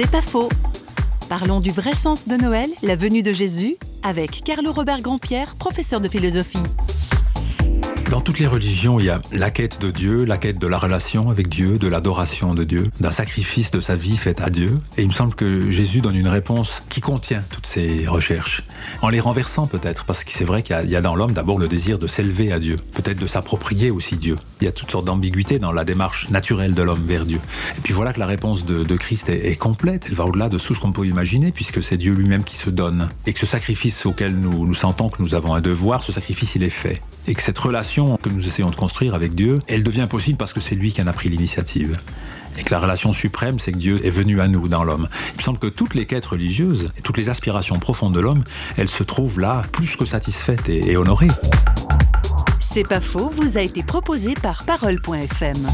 C'est pas faux. Parlons du vrai sens de Noël, la venue de Jésus, avec Carlo Robert Grandpierre, professeur de philosophie. Dans toutes les religions, il y a la quête de Dieu, la quête de la relation avec Dieu, de l'adoration de Dieu, d'un sacrifice de sa vie fait à Dieu. Et il me semble que Jésus donne une réponse qui contient toutes ces recherches, en les renversant peut-être, parce que c'est vrai qu'il y, a dans l'homme d'abord le désir de s'élever à Dieu, peut-être de s'approprier aussi Dieu. Il y a toutes sortes d'ambiguïtés dans la démarche naturelle de l'homme vers Dieu. Et puis voilà que la réponse de, Christ est, complète, elle va au-delà de tout ce qu'on peut imaginer, puisque c'est Dieu lui-même qui se donne. Et que ce sacrifice auquel nous, nous sentons que nous avons un devoir, ce sacrifice, il est fait. Et que cette relation que nous essayons de construire avec Dieu, elle devient possible parce que c'est lui qui en a pris l'initiative. Et que la relation suprême, c'est que Dieu est venu à nous dans l'homme. Il me semble que toutes les quêtes religieuses toutes les aspirations profondes de l'homme, elles se trouvent là plus que satisfaites et, et honorées. C'est pas faux, vous a été proposé par Parole.fm.